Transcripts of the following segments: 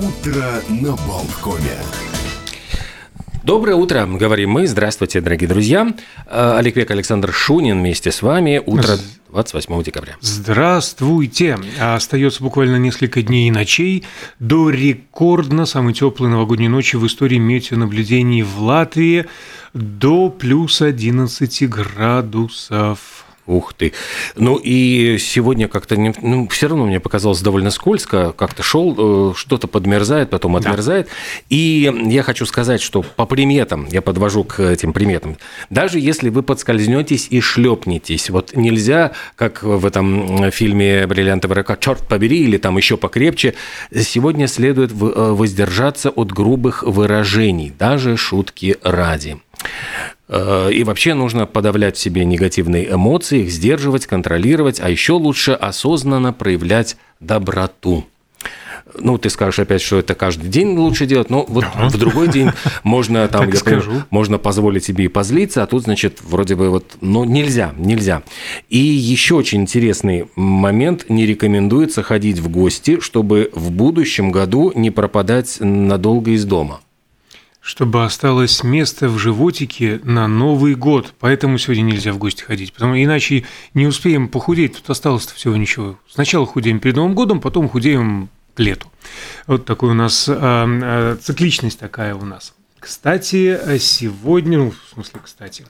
Утро на Болткоме. Доброе утро, говорим мы. Здравствуйте, дорогие друзья. Э, Олег Век, Александр Шунин вместе с вами. Утро 28 декабря. Здравствуйте! А Остается буквально несколько дней и ночей до рекордно самой теплой новогодней ночи в истории метеонаблюдений в Латвии до плюс 11 градусов. Ух ты. Ну и сегодня как-то, не, ну, все равно мне показалось довольно скользко, как-то шел, э, что-то подмерзает, потом отмерзает. Да. И я хочу сказать, что по приметам, я подвожу к этим приметам, даже если вы подскользнетесь и шлепнетесь, вот нельзя, как в этом фильме «Бриллиантовая рука», черт побери, или там еще покрепче, сегодня следует э, воздержаться от грубых выражений, даже шутки ради. Э, и вообще нужно подавлять в себе негативные эмоции, их сдерживать, контролировать, а еще лучше осознанно проявлять доброту. Ну, ты скажешь опять, что это каждый день лучше делать, но вот ага. в другой день можно там, я скажу. можно позволить себе и позлиться, а тут, значит, вроде бы вот, ну, нельзя, нельзя. И еще очень интересный момент, не рекомендуется ходить в гости, чтобы в будущем году не пропадать надолго из дома чтобы осталось место в животике на Новый год. Поэтому сегодня нельзя в гости ходить, потому иначе не успеем похудеть. Тут осталось всего ничего. Сначала худеем перед Новым годом, потом худеем к лету. Вот такой у нас а, а, цикличность такая у нас. Кстати, сегодня, ну, в смысле, кстати,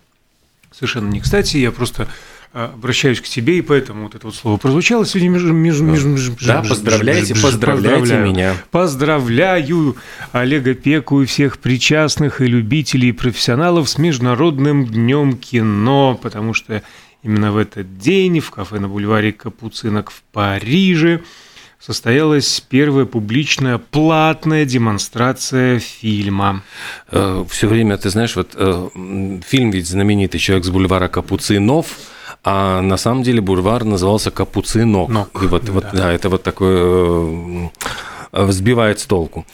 совершенно не кстати, я просто а, обращаюсь к тебе, и поэтому вот это вот слово прозвучало сегодня между... между, между, между да, поздравляйте, поздравляйте поздравляю. меня. Поздравляю Олега Пеку и всех причастных и любителей, и профессионалов с Международным днем кино, потому что именно в этот день в кафе на бульваре Капуцинок в Париже состоялась первая публичная платная демонстрация фильма. Э, Все время, ты знаешь, вот э, фильм ведь знаменитый «Человек с бульвара Капуцинов», а на самом деле бульвар назывался Капуцинок. Нок, и вот, да. вот, да, это вот такое взбивает с толку.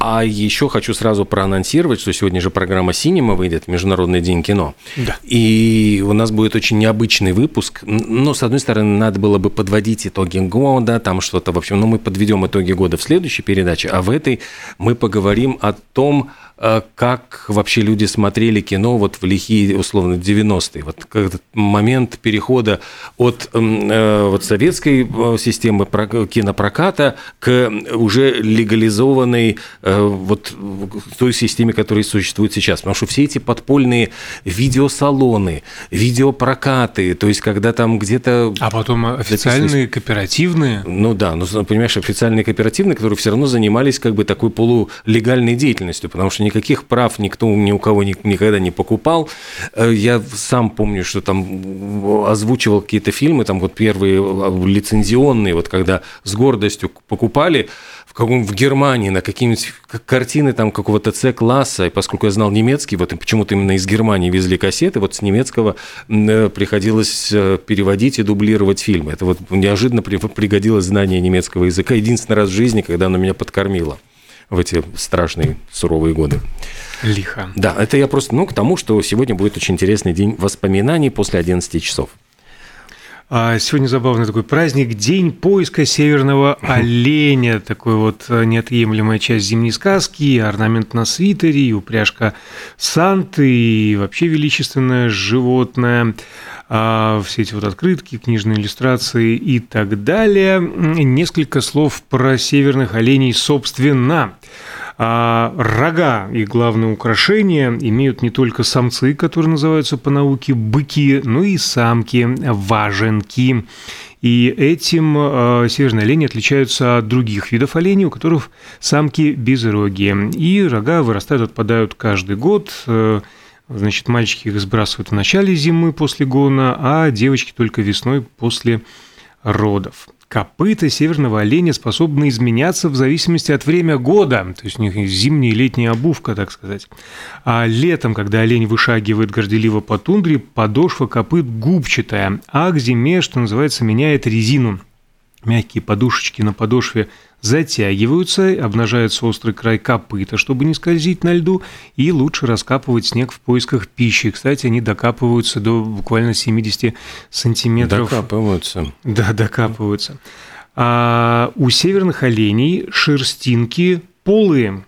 А еще хочу сразу проанонсировать, что сегодня же программа «Синема» выйдет, Международный день кино. Да. И у нас будет очень необычный выпуск. Но, с одной стороны, надо было бы подводить итоги года, там что-то, в общем, но мы подведем итоги года в следующей передаче, а в этой мы поговорим о том, э, как вообще люди смотрели кино вот в лихие, условно, 90-е. Вот этот момент перехода от э, вот советской э, системы кинопроката к уже легализованной вот той системе, которая существует сейчас. Потому что все эти подпольные видеосалоны, видеопрокаты, то есть когда там где-то... А потом официальные, кооперативные? Ну да, ну понимаешь, официальные кооперативные, которые все равно занимались как бы такой полулегальной деятельностью, потому что никаких прав никто ни у кого никогда не покупал. Э, я сам помню, что там озвучивал какие-то фильмы, там вот первые а, лицензионные, вот когда с гордостью покупали, в каком в Германии на какие-нибудь картины там какого-то С-класса, и поскольку я знал немецкий, вот почему-то именно из Германии везли кассеты, вот с немецкого э, приходилось э, переводить и дублировать фильмы. Это вот неожиданно пригодилось знание немецкого языка единственный раз в жизни, когда оно меня подкормило в эти страшные суровые годы. Лихо. Да, это я просто, ну, к тому, что сегодня будет очень интересный день воспоминаний после 11 часов. А сегодня забавный такой праздник – День поиска северного оленя. Такой вот э, неотъемлемая часть зимней сказки, орнамент на свитере, упряжка Санты, и вообще величественное животное. А все эти вот открытки, книжные иллюстрации и так далее. Несколько слов про северных оленей собственно. А рога и главное украшение имеют не только самцы, которые называются по науке быки, но и самки, важенки. И этим э, северные олени отличаются от других видов оленей, у которых самки безрогие. И рога вырастают, отпадают каждый год. Э, значит, мальчики их сбрасывают в начале зимы после гона, а девочки только весной после родов. Копыта северного оленя способны изменяться в зависимости от времени года, то есть у них зимняя и летняя обувка, так сказать. А летом, когда олень вышагивает горделиво по тундре, подошва копыт губчатая, а к зиме, что называется, меняет резину. Мягкие подушечки на подошве затягиваются, обнажается острый край копыта, чтобы не скользить на льду, и лучше раскапывать снег в поисках пищи. Кстати, они докапываются до буквально 70 сантиметров. Докапываются. Да, докапываются. А у северных оленей шерстинки полые,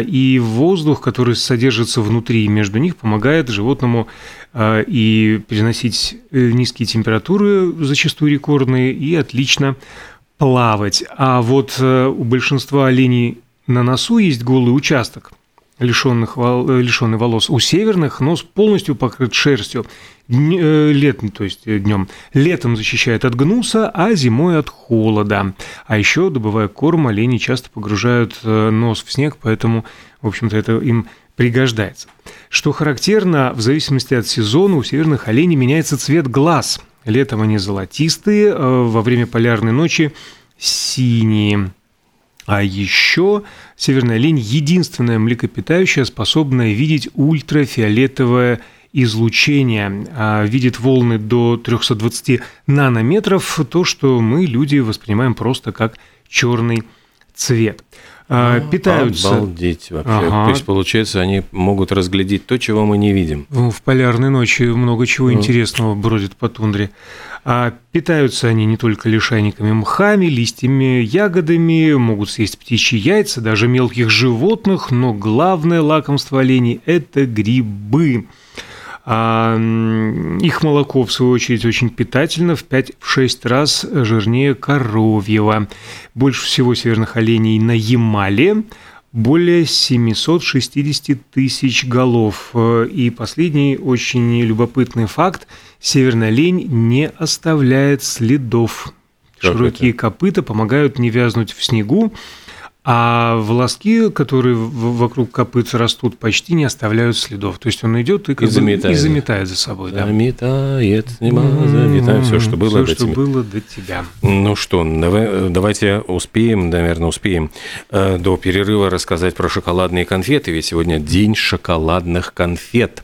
и воздух, который содержится внутри между них, помогает животному а, и переносить э, низкие температуры, зачастую рекордные, и отлично плавать. А вот э, у большинства оленей на носу есть голый участок – лишенных, э, лишенный волос. У северных нос полностью покрыт шерстью. Э, летом, то есть э, днем. Летом защищает от гнуса, а зимой от холода. А еще, добывая корм, олени часто погружают нос в снег, поэтому, в общем-то, это им пригождается. Что характерно, в зависимости от сезона у северных оленей меняется цвет глаз. Летом они золотистые, во время полярной ночи синие. А еще северная лень – единственная млекопитающая, способная видеть ультрафиолетовое излучение, а видит волны до 320 нанометров, то, что мы, люди, воспринимаем просто как черный цвет. А, питаются. Обалдеть вообще. Ага. То есть, получается, они могут разглядеть то, чего мы не видим. Ну, в полярной ночи много чего ну. интересного бродит по тундре. А питаются они не только лишайниками мхами, листьями, ягодами, могут съесть птичьи яйца, даже мелких животных, но главное лакомство оленей – это грибы. А их молоко, в свою очередь, очень питательно, в 5-6 раз жирнее коровьего. Больше всего северных оленей на Ямале, более 760 тысяч голов. И последний очень любопытный факт – северная лень не оставляет следов. Как Широкие это? копыта помогают не вязнуть в снегу, а волоски, которые вокруг копыт растут, почти не оставляют следов. То есть он идет и, как и, бы, заметает. и заметает за собой. Заметает, да. заметает все, что было, все, до, что тебя. было до тебя. Ну что, давай, давайте успеем, наверное, успеем э, до перерыва рассказать про шоколадные конфеты, ведь сегодня день шоколадных конфет.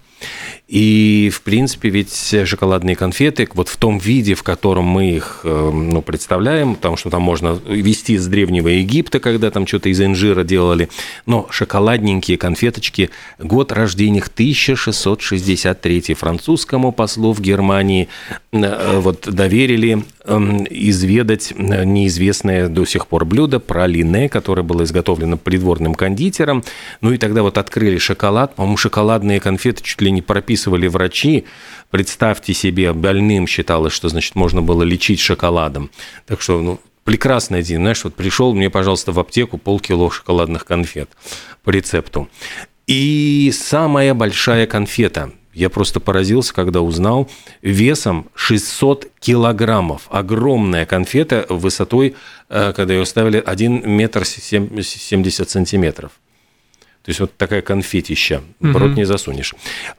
И, в принципе, ведь шоколадные конфеты, вот в том виде, в котором мы их э, ну, представляем, потому что там можно вести с Древнего Египта, когда там что-то из инжира делали, но шоколадненькие конфеточки, год рождения их 1663 французскому послу в Германии э, вот доверили эм, изведать неизвестное до сих пор блюдо пралине, которое было изготовлено придворным кондитером. Ну и тогда вот открыли шоколад, по-моему, шоколадные конфеты чуть ли не прописаны прописывали врачи. Представьте себе, больным считалось, что, значит, можно было лечить шоколадом. Так что, ну, прекрасный день, знаешь, вот пришел мне, пожалуйста, в аптеку полкило шоколадных конфет по рецепту. И самая большая конфета, я просто поразился, когда узнал, весом 600 килограммов. Огромная конфета высотой, э, когда ее ставили, 1 метр 70 сантиметров. То есть вот такая конфетища, в рот не засунешь.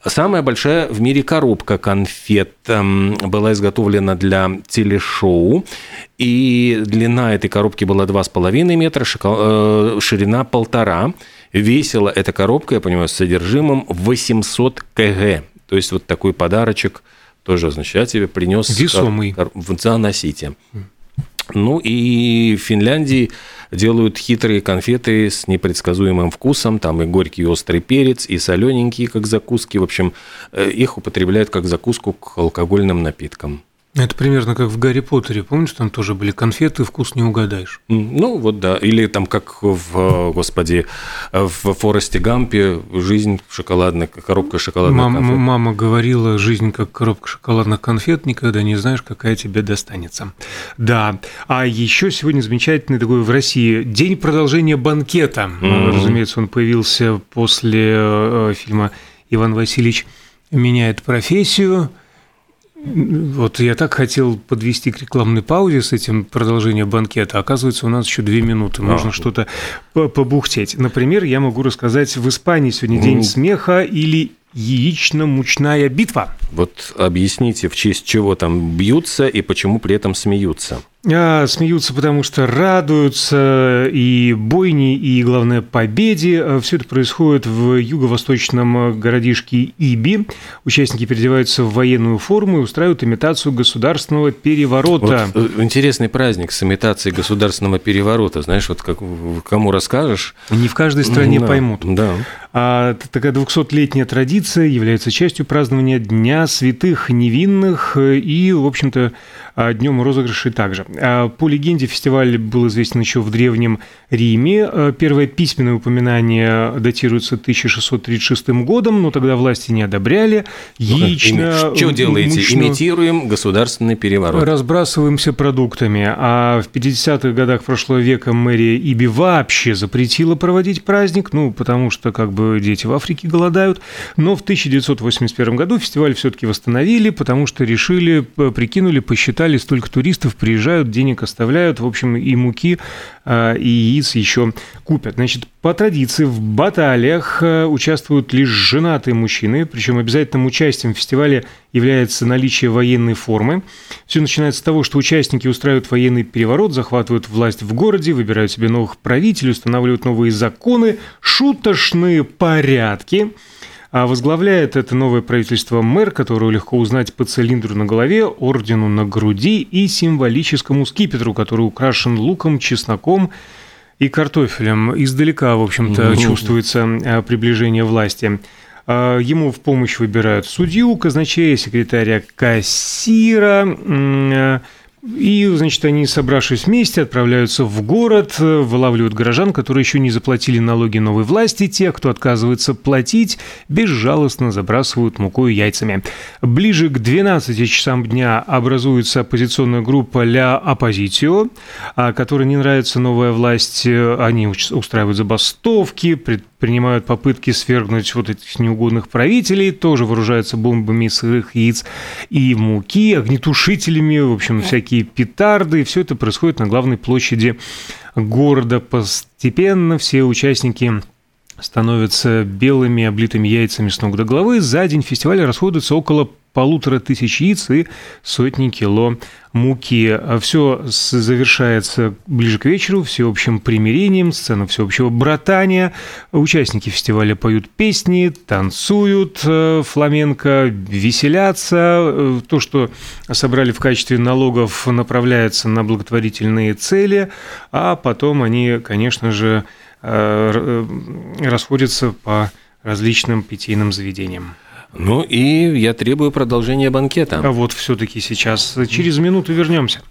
Самая большая в мире коробка конфет эм, была изготовлена для телешоу, и длина этой коробки была 2,5 метра, э, ширина полтора. Весила эта коробка, я понимаю, с содержимым 800 кг. То есть вот такой подарочек тоже, значит, я тебе принес. Весомый. Заносите. Ну и в Финляндии делают хитрые конфеты с непредсказуемым вкусом, там и горький и острый перец, и солененькие, как закуски. В общем, э, их употребляют как закуску к алкогольным напиткам. Это примерно как в Гарри Поттере, помнишь, там тоже были конфеты, вкус не угадаешь. Ну вот да, или там как в, господи, в Форесте Гампе жизнь шоколадная, коробка шоколадных мама, конфет. Мама говорила, жизнь как коробка шоколадных конфет, никогда не знаешь, какая тебе достанется. Да, а еще сегодня замечательный такой в России день продолжения банкета. Mm-hmm. Разумеется, он появился после э, фильма «Иван Васильевич меняет профессию», вот я так хотел подвести к рекламной паузе с этим продолжением банкета. Оказывается, у нас еще две минуты. Можно а, что-то побухтеть. Например, я могу рассказать, в Испании сегодня день смеха или яично-мучная битва. Вот объясните, в честь чего там бьются и почему при этом смеются. А, смеются, потому что радуются и бойни, и, главное, победе. А, Все это происходит в юго-восточном городишке Иби. Участники переодеваются в военную форму и устраивают имитацию государственного переворота. Вот э, интересный праздник с имитацией государственного переворота. Знаешь, вот как, кому расскажешь... Не в каждой стране да, поймут. Да. А такая 200-летняя традиция является частью празднования Дня святых невинных и, в общем-то, днем розыгрышей также. А по легенде, фестиваль был известен еще в Древнем Риме. А первое письменное упоминание датируется 1636 годом, но тогда власти не одобряли. Яично... Что делаете? Мучную... Имитируем государственный переворот. Разбрасываемся продуктами. А в 50-х годах прошлого века мэрия Иби вообще запретила проводить праздник, ну, потому что как бы дети в Африке голодают. Но в 1981 году фестиваль все-таки восстановили, потому что решили, прикинули, посчитали, столько туристов приезжают, денег оставляют, в общем, и муки, а, и яиц еще купят. Значит, по традиции в баталиях э, участвуют лишь женатые мужчины, причем обязательным участием в фестивале является наличие военной формы. Все начинается с того, что участники устраивают военный переворот, захватывают власть в городе, выбирают себе новых правителей, устанавливают новые законы, шуточные порядки. А возглавляет это новое правительство мэр, которого легко узнать по цилиндру на голове, ордену на груди и символическому скипетру, который украшен луком, чесноком и картофелем. Издалека, в общем-то, mm-hmm. чувствуется э, приближение власти. А, ему в помощь выбирают судью, казначея, секретаря, кассира, э, и, значит, они, собравшись вместе, отправляются в город, вылавливают горожан, которые еще не заплатили налоги новой власти. Те, кто отказывается платить, безжалостно забрасывают мукой и яйцами. Ближе к 12 часам дня образуется оппозиционная группа «Ля Оппозитио», которой не нравится новая власть. Они устраивают забастовки, принимают попытки свергнуть вот этих неугодных правителей, тоже вооружаются бомбами сырых яиц и муки, огнетушителями, в общем, всякие петарды. Все это происходит на главной площади города. Постепенно все участники становятся белыми, облитыми яйцами с ног до головы. За день фестиваля расходуется около полутора тысяч яиц и сотни кило муки. Все завершается ближе к вечеру всеобщим примирением, сцена всеобщего братания. Участники фестиваля поют песни, танцуют э, фламенко, веселятся. Э, то, что собрали в качестве налогов, направляется на благотворительные цели, а потом они, конечно же, расходятся по различным питейным заведениям. Ну и я требую продолжения банкета. А вот все-таки сейчас через минуту вернемся.